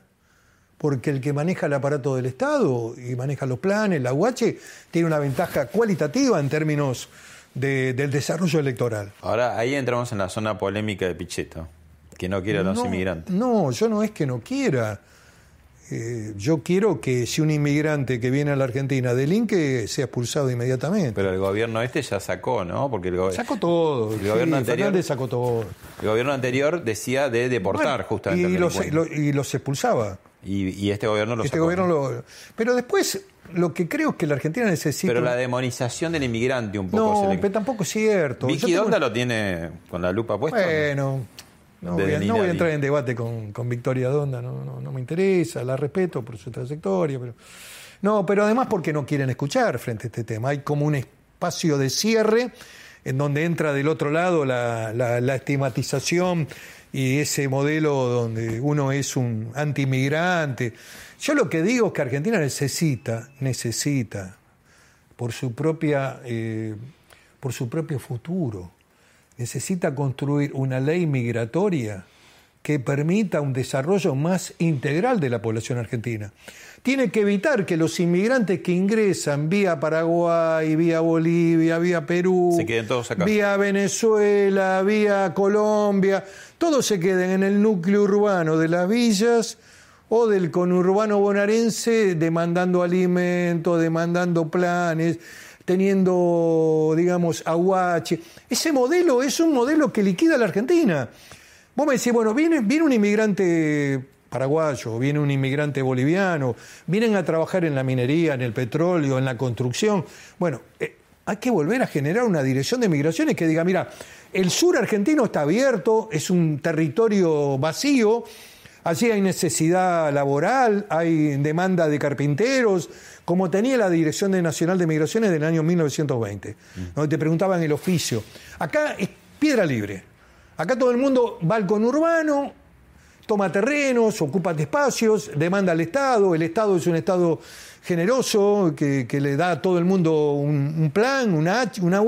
Porque el que maneja el aparato del Estado y maneja los planes, la UH, tiene una ventaja cualitativa en términos de- del desarrollo electoral. Ahora ahí entramos en la zona polémica de Pichetto, que no quiere a los no, inmigrantes. No, yo no es que no quiera. Eh, yo quiero que si un inmigrante que viene a la Argentina delinque, sea expulsado inmediatamente. Pero el gobierno este ya sacó, ¿no? Porque el, Sacó todo. El sí, gobierno anterior- Fernández sacó todo. el gobierno anterior decía de deportar Bueno, justamente. y los, lo- y los expulsaba. Y, y este gobierno lo este sacó. gobierno lo. Pero después, lo que creo es que la Argentina necesita. Pero la demonización del inmigrante un poco no, se le- pero tampoco es cierto. Vicky tengo- Donda lo tiene con la lupa puesta. Bueno, no De voy, a, no Ninali. voy a entrar en debate con, con Victoria Donda, no, no, no me interesa, la respeto por su trayectoria, pero no, pero además porque no quieren escuchar frente a este tema. Hay como un espacio de cierre en donde entra del otro lado la, la, la estigmatización y ese modelo donde uno es un anti-inmigrante. Yo lo que digo es que Argentina necesita, necesita, por su propia, eh, por su propio futuro, necesita construir una ley migratoria que permita un desarrollo más integral de la población argentina. Tiene que evitar que los inmigrantes que ingresan vía Paraguay, vía Bolivia, vía Perú, Se queden todos acá. vía Venezuela, vía Colombia, todos se queden en el núcleo urbano de las villas o del conurbano bonaerense demandando alimentos, demandando planes, teniendo, digamos, aguache. Ese modelo es un modelo que liquida a la Argentina. Vos me decís, bueno, viene, viene un inmigrante paraguayo, viene un inmigrante boliviano, vienen a trabajar en la minería, en el petróleo, en la construcción. Bueno, eh, hay que volver a generar una dirección de migraciones que diga, mira, el sur argentino está abierto, es un territorio vacío, allí hay necesidad laboral, hay demanda de carpinteros, como tenía la Dirección Nacional de Migraciones del año 1920, donde te preguntaban el oficio. Acá es piedra libre. Acá todo el mundo va al conurbano, toma terrenos, ocupa espacios, demanda al Estado, el Estado es un Estado generoso que, le da a todo el mundo un, plan, una, una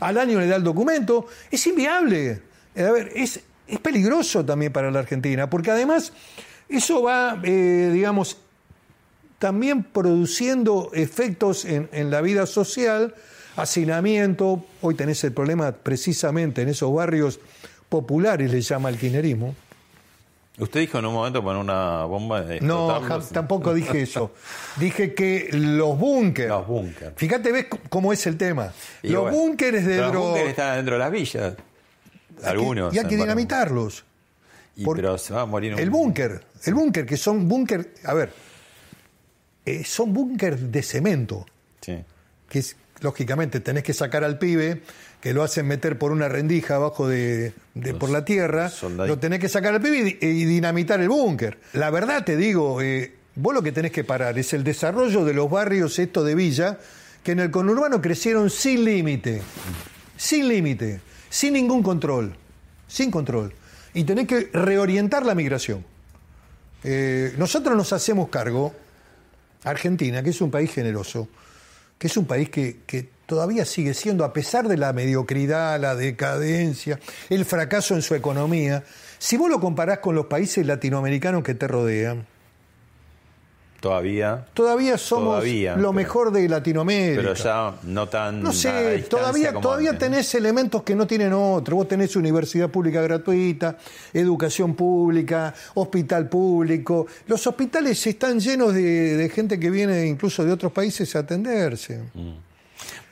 al año le da el documento. Es inviable. Eh, A ver, es, es peligroso también para la Argentina, porque además eso va, eh, digamos, también produciendo efectos en, en la vida social, hacinamiento, hoy tenés el problema precisamente en esos barrios populares, le llama el kirchnerismo. Usted dijo en un momento poner una bomba de No, tampoco dije eso. [laughs] Dije que los búnkeres. Los búnker. Fíjate, ves cómo es el tema. Y los bueno, búnkeres de Los búnkeres están dentro de las villas. Algunos. Y hay que dinamitarlos. Y, pero se va a morir un- El búnker, el búnker, que son búnker, a ver, eh, son búnker de cemento, Sí. que es, lógicamente tenés que sacar al pibe, que lo hacen meter por una rendija abajo de, de- por la tierra, lo tenés que sacar al pibe y, di- y dinamitar el búnker. La verdad te digo, eh, vos lo que tenés que parar es el desarrollo de los barrios estos de villa, que en el conurbano crecieron sin límite, sin límite, sin ningún control, sin control. Y tenés que reorientar la migración. Eh, nosotros nos hacemos cargo, Argentina, que es un país generoso, que es un país que, que todavía sigue siendo, a pesar de la mediocridad, la decadencia, el fracaso en su economía, si vos lo comparás con los países latinoamericanos que te rodean, Todavía. todavía somos Todavía, lo pero- mejor de Latinoamérica. Pero ya no tan. No sé, todavía, como todavía antes, ¿no? tenés elementos que no tienen otros. Vos tenés universidad pública gratuita, educación pública, hospital público. Los hospitales están llenos de, de gente que viene incluso de otros países a atenderse.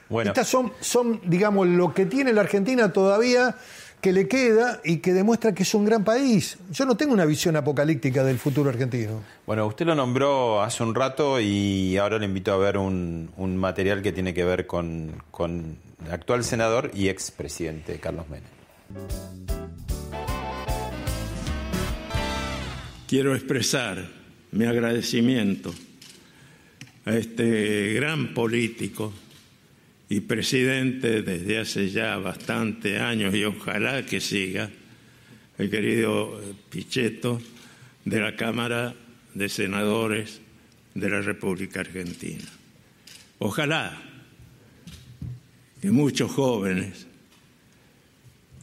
Bueno, Estas son, son, digamos, lo que tiene la Argentina todavía que le queda y que demuestra que es un gran país. Yo no tengo una visión apocalíptica del futuro argentino. bueno, usted lo nombró hace un rato y ahora le invito a ver un, un material que tiene que ver con, con el actual senador y expresidente Carlos Menem. quiero expresar mi agradecimiento a este gran político y presidente desde hace ya bastante años y ojalá que siga, el querido Pichetto de la Cámara de Senadores de la República Argentina. Ojalá que muchos jóvenes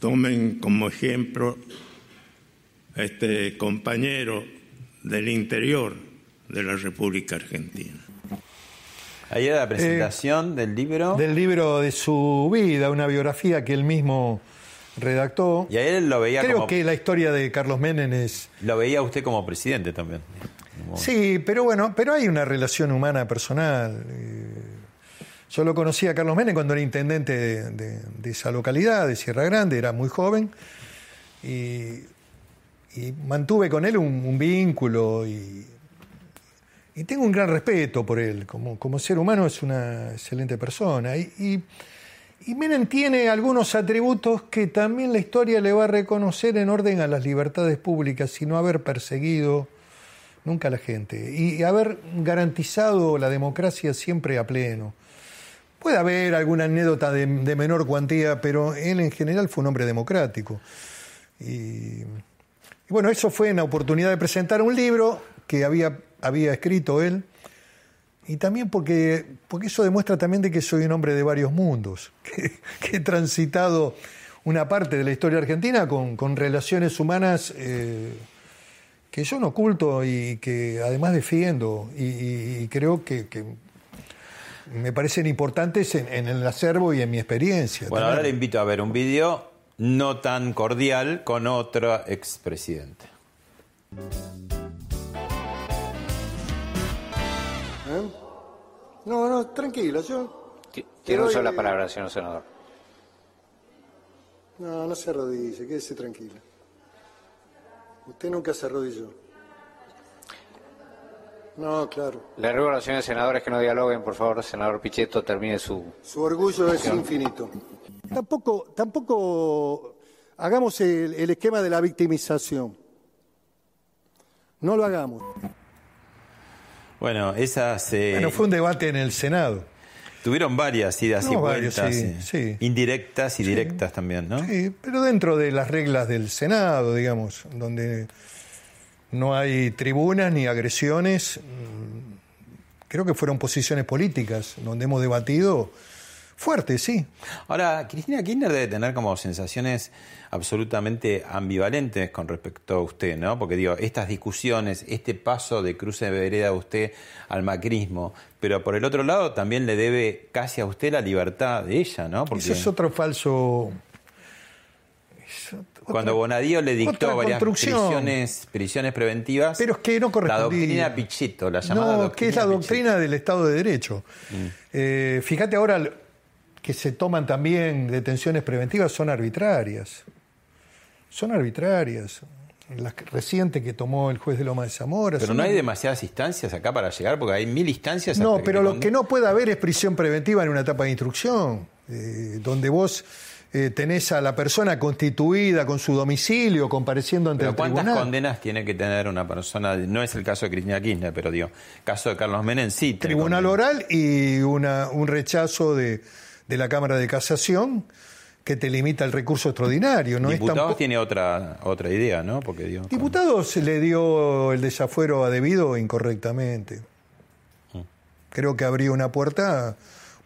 tomen como ejemplo a este compañero del interior de la República Argentina. Ahí era la presentación del libro. Del libro de su vida, una biografía que él mismo redactó. Y a él lo veía Creo como. que la historia de Carlos Menem es... Lo veía usted como presidente también. Como- Sí, pero bueno, pero hay una relación humana personal. Eh, Yo lo conocí a Carlos Menem cuando era intendente de, de- de esa localidad, de Sierra Grande, era muy joven, y, y mantuve con él un, un vínculo y, y tengo un gran respeto por él. Como, como ser humano es una excelente persona. Y, y, y Menem tiene algunos atributos que también la historia le va a reconocer en orden a las libertades públicas y no haber perseguido nunca a la gente y haber garantizado la democracia siempre a pleno. Puede haber alguna anécdota de, menor cuantía, pero él en general fue un hombre democrático. Y bueno, eso fue en la oportunidad de presentar un libro que había, había escrito él, y también porque, porque eso demuestra también de que soy un hombre de varios mundos, [laughs] que, que he transitado una parte de la historia argentina con, con relaciones humanas eh, que yo no oculto y que además defiendo y, y creo que, que, me parecen importantes en, en, el acervo y en mi experiencia. Bueno, ahora le invito a ver un vídeo no tan cordial con otro expresidente. No, no, tranquilo, yo... Tiene uso la palabra, señor senador. No, no se arrodille, quédese tranquilo. Usted nunca se arrodilló. No, claro. Le ruego a los señores senadores que no dialoguen, por favor, senador Pichetto, termine su... Su orgullo es infinito. Tampoco, tampoco hagamos el, el esquema de la victimización. No lo hagamos. Bueno, esas... Eh, bueno, fue un debate en el Senado. Tuvieron varias idas No, y varios, vueltas, sí, eh, sí. indirectas y directas también, ¿no? Sí, pero dentro de las reglas del Senado, digamos, donde no hay tribunas ni agresiones, mm, creo que fueron posiciones políticas donde hemos debatido fuerte, sí. Ahora, Cristina Kirchner debe tener como sensaciones absolutamente ambivalentes con respecto a usted, ¿no? Porque digo, estas discusiones, este paso de cruce de vereda de usted al macrismo, pero por el otro lado también le debe casi a usted la libertad de ella, ¿no? Porque Eso es otro falso... cuando Bonadío le dictó varias prisiones, prisiones preventivas, Pero es que no la correspondía. doctrina Pichetto, la llamada No, doctrina que es la Pichetto. doctrina del Estado de Derecho. Eh, fíjate ahora que se toman también detenciones preventivas, son arbitrarias. Son arbitrarias. La reciente que tomó el juez de Loma de Zamora. Pero son no hay demasiadas instancias acá para llegar, porque hay mil instancias. No, pero te lo que no puede haber es prisión preventiva en una etapa de instrucción, eh, donde vos eh, tenés a la persona constituida con su domicilio, compareciendo ante Pero el ¿cuántas tribunal. condenas tiene que tener una persona? No es el caso de Cristina Kirchner, pero digo, caso de Carlos Menem sí. Tribunal condena. oral y una, un rechazo de, de la Cámara de Casación que te limita el recurso extraordinario. No Diputados tiene otra otra idea, ¿no? Porque digo, Diputados le dio el desafuero a debido incorrectamente. Creo que abría una puerta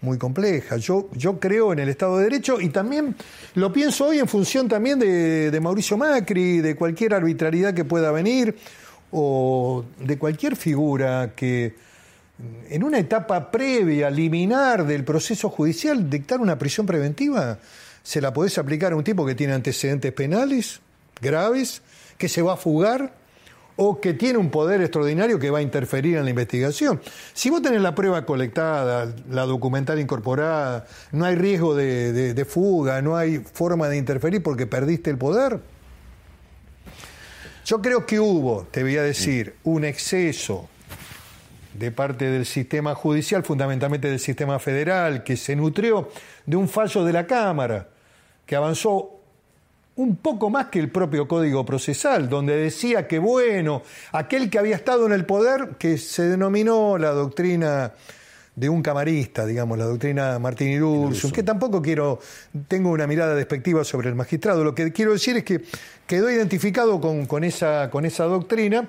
muy compleja. Yo, yo creo en el Estado de Derecho y también lo pienso hoy en función también de, de Mauricio Macri, de cualquier arbitrariedad que pueda venir o de cualquier figura que en una etapa previa, liminar del proceso judicial, dictar una prisión preventiva, se la podés aplicar a un tipo que tiene antecedentes penales graves, que se va a fugar o que tiene un poder extraordinario que va a interferir en la investigación. Si vos tenés la prueba colectada, la documental incorporada, no hay riesgo de, de- fuga, no hay forma de interferir porque perdiste el poder. Yo creo que hubo, te voy a decir, un exceso de parte del sistema judicial, fundamentalmente del sistema federal, que se nutrió de un fallo de la Cámara, que avanzó un poco más que el propio Código Procesal, donde decía que, bueno, aquel que había estado en el poder, que se denominó la doctrina de un camarista, digamos, la doctrina Martín Irurzun, que tampoco quiero, tengo una mirada despectiva sobre el magistrado, lo que quiero decir es que quedó identificado con, con esa, con esa doctrina,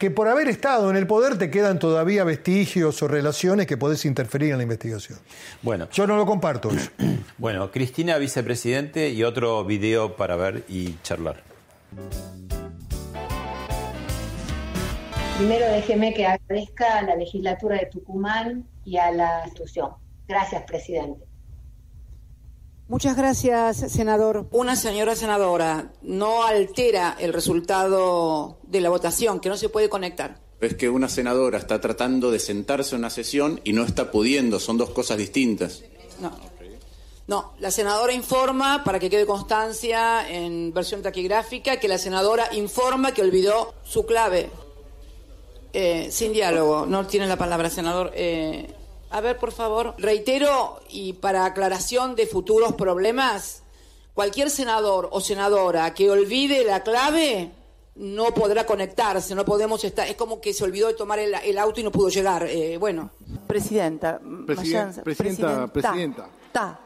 que por haber estado en el poder te quedan todavía vestigios o relaciones que podés interferir en la investigación. Bueno, Yo no lo comparto eso. [clears throat] bueno, Cristina vicepresidente y otro video para ver y charlar. Primero déjeme que agradezca a la legislatura de Tucumán y a la institución. Gracias, presidente. Muchas gracias, senador. Una señora senadora no altera el resultado de la votación, que no se puede conectar. Es que una senadora está tratando de sentarse en una sesión y no está pudiendo, son dos cosas distintas. No. No, la senadora informa, para que quede constancia en versión taquigráfica, que la senadora informa que olvidó su clave. Eh, sin diálogo, no tiene la palabra, senador. Eh, a ver, por favor, reitero y para aclaración de futuros problemas, cualquier senador o senadora que olvide la clave no podrá conectarse, no podemos estar, es como que se olvidó de tomar el, el auto y no pudo llegar. Eh, bueno. Presidenta, Presiden- presidenta, presidenta. Ta.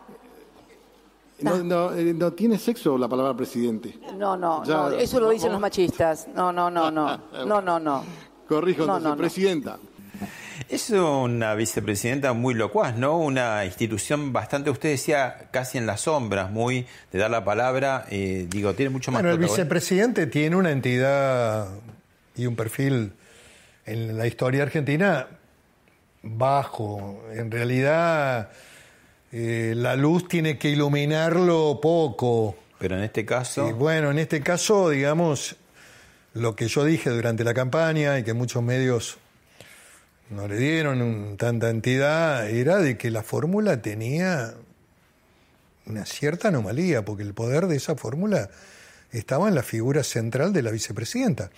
No, no, eh, no tiene sexo la palabra presidente. No, no, Ya, no, eso lo dicen los machistas. No, no, no, no, [laughs] no, no, no. Corrijo, No, entonces, no, no. presidenta. Es una vicepresidenta muy locuaz, ¿no? Una institución bastante, usted decía, casi en las sombras, muy de dar la palabra. Eh, digo, tiene mucho más Bueno, el vicepresidente tiene una entidad y un perfil en la historia argentina bajo. En realidad, eh, la luz tiene que iluminarlo poco. Pero en este caso. Y bueno, en este caso, digamos, lo que yo dije durante la campaña y que muchos medios no le dieron un- tanta entidad era de que la fórmula tenía una cierta anomalía, porque el poder de esa fórmula estaba en la figura central de la vicepresidenta.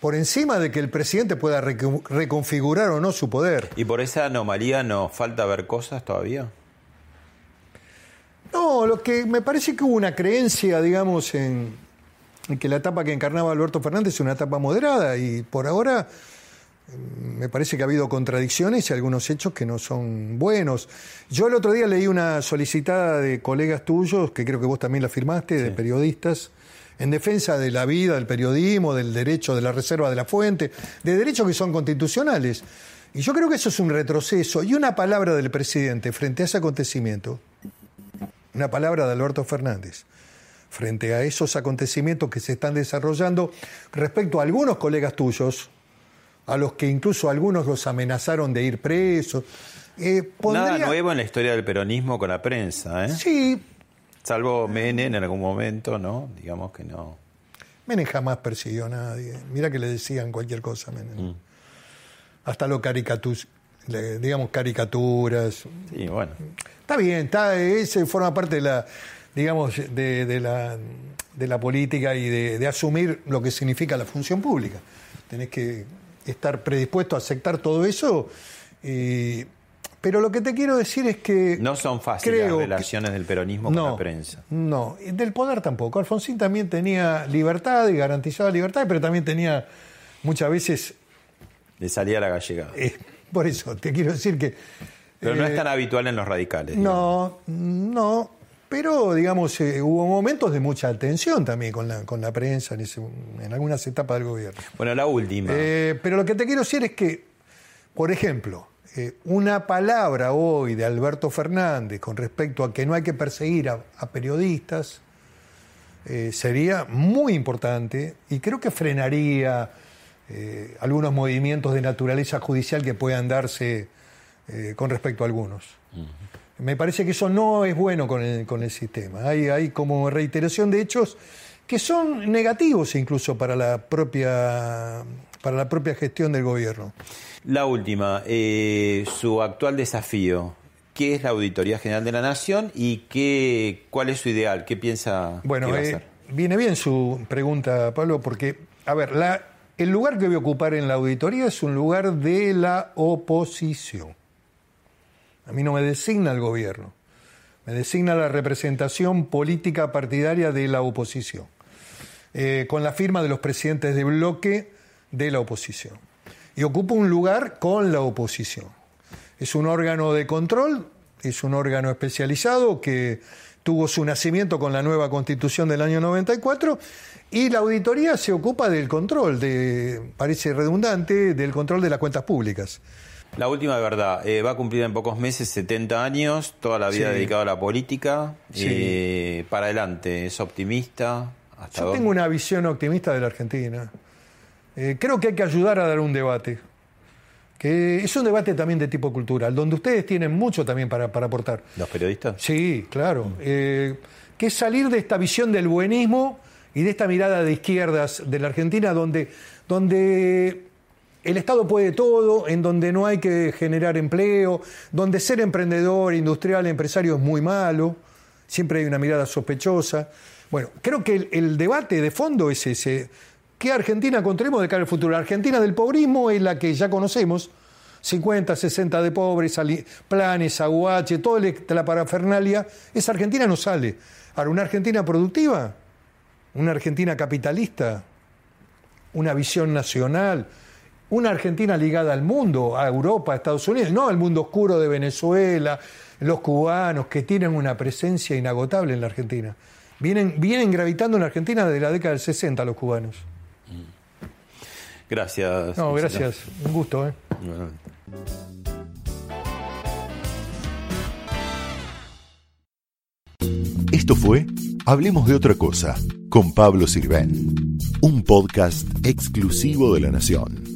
Por encima de que el presidente pueda reconfigurar o no su poder. ¿Y por esa anomalía nos falta ver cosas todavía? No, lo que me parece que hubo una creencia, digamos, en, en que la etapa que encarnaba Alberto Fernández es una etapa moderada y por ahora me parece que ha habido contradicciones y algunos hechos que no son buenos. Yo el otro día leí una solicitada de colegas tuyos, que creo que vos también la firmaste, de periodistas, en defensa de la vida, del periodismo, del derecho de la reserva de la fuente, de derechos que son constitucionales. Y yo creo que eso es un retroceso. Y una palabra del presidente frente a ese acontecimiento, una palabra de Alberto Fernández frente a esos acontecimientos que se están desarrollando respecto a algunos colegas tuyos, a los que incluso algunos los amenazaron de ir presos. eh, Nada nuevo en la historia del peronismo con la prensa, ¿eh? Sí, Salvo Menem en algún momento, ¿no? Digamos que no. Menem jamás persiguió a nadie. Mira que le decían cualquier cosa a Menem. Mm. Hasta lo caricatus, le- digamos caricaturas. Sí, bueno. Está bien, está, ese forma parte de la, digamos, de, de la, de la política y de, de asumir lo que significa la función pública. Tenés que estar predispuesto a aceptar todo eso. y- pero lo que te quiero decir es que No son fáciles las que- relaciones del peronismo con la prensa. no, del poder tampoco. Alfonsín también tenía libertad y garantizaba libertad, pero también tenía muchas veces, Le salía la gallegada. eh, por eso te quiero decir que Pero no eh, es tan habitual en los radicales. digamos. No, no, pero digamos, eh, hubo momentos de mucha tensión también con la, con la prensa en, ese- en algunas etapas del gobierno. Bueno, la última. Eh, pero lo que te quiero decir es que, por ejemplo, eh, una palabra hoy de Alberto Fernández con respecto a que no hay que perseguir a, a periodistas sería muy importante y creo que frenaría algunos movimientos de naturaleza judicial que puedan darse con respecto a algunos. Me parece que eso no es bueno con el, con el sistema. Hay, hay como reiteración de hechos que son negativos incluso para la propia, para la propia gestión del gobierno. La última, eh, su actual desafío. ¿Qué es la Auditoría General de la Nación y qué, cuál es su ideal? ¿Qué piensa Bueno, que va a eh, hacer? viene bien su pregunta, Pablo, porque, a ver, la, el lugar que voy a ocupar en la auditoría es un lugar de la oposición. A mí no me designa el gobierno, me designa la representación política partidaria de la oposición, eh, con la firma de los presidentes de bloque de la oposición. Y ocupo un lugar con la oposición. Es un órgano de control, es un órgano especializado que tuvo su nacimiento con la nueva constitución del año 94 y la auditoría se ocupa del control, de, parece redundante, del control de las cuentas públicas. La última de verdad, eh, va a cumplir en pocos meses 70 años, toda la vida Sí. dedicada a la política. Sí. Eh, para adelante, ¿es optimista? ¿Hasta Yo dónde? tengo una visión optimista de la Argentina. Eh, creo que hay que ayudar a dar un debate, que es un debate también de tipo cultural, donde ustedes tienen mucho también para, para aportar. ¿Los periodistas? Sí, claro. Eh, que es salir de esta visión del buenismo y de esta mirada de izquierdas de la Argentina, donde, donde el Estado puede todo, en donde no hay que generar empleo, donde ser emprendedor, industrial, empresario es muy malo, siempre hay una mirada sospechosa. Bueno, creo que el, debate de fondo es ese. ¿Qué Argentina construimos de cara al futuro? La Argentina del pobrismo es la que ya conocemos, 50, 60 de pobres, planes, aguache, toda la parafernalia. Esa Argentina no sale. Ahora, una Argentina productiva, una Argentina capitalista, una visión nacional, una Argentina ligada al mundo, a Europa, a Estados Unidos, no al mundo oscuro de Venezuela, los cubanos que tienen una presencia inagotable en la Argentina. Vienen, vienen gravitando en la Argentina desde la década del 60 los cubanos. Gracias. No, gracias. Un gusto, ¿eh? Bueno. Esto fue Hablemos de otra cosa con Pablo Sirven, un podcast exclusivo de La Nación.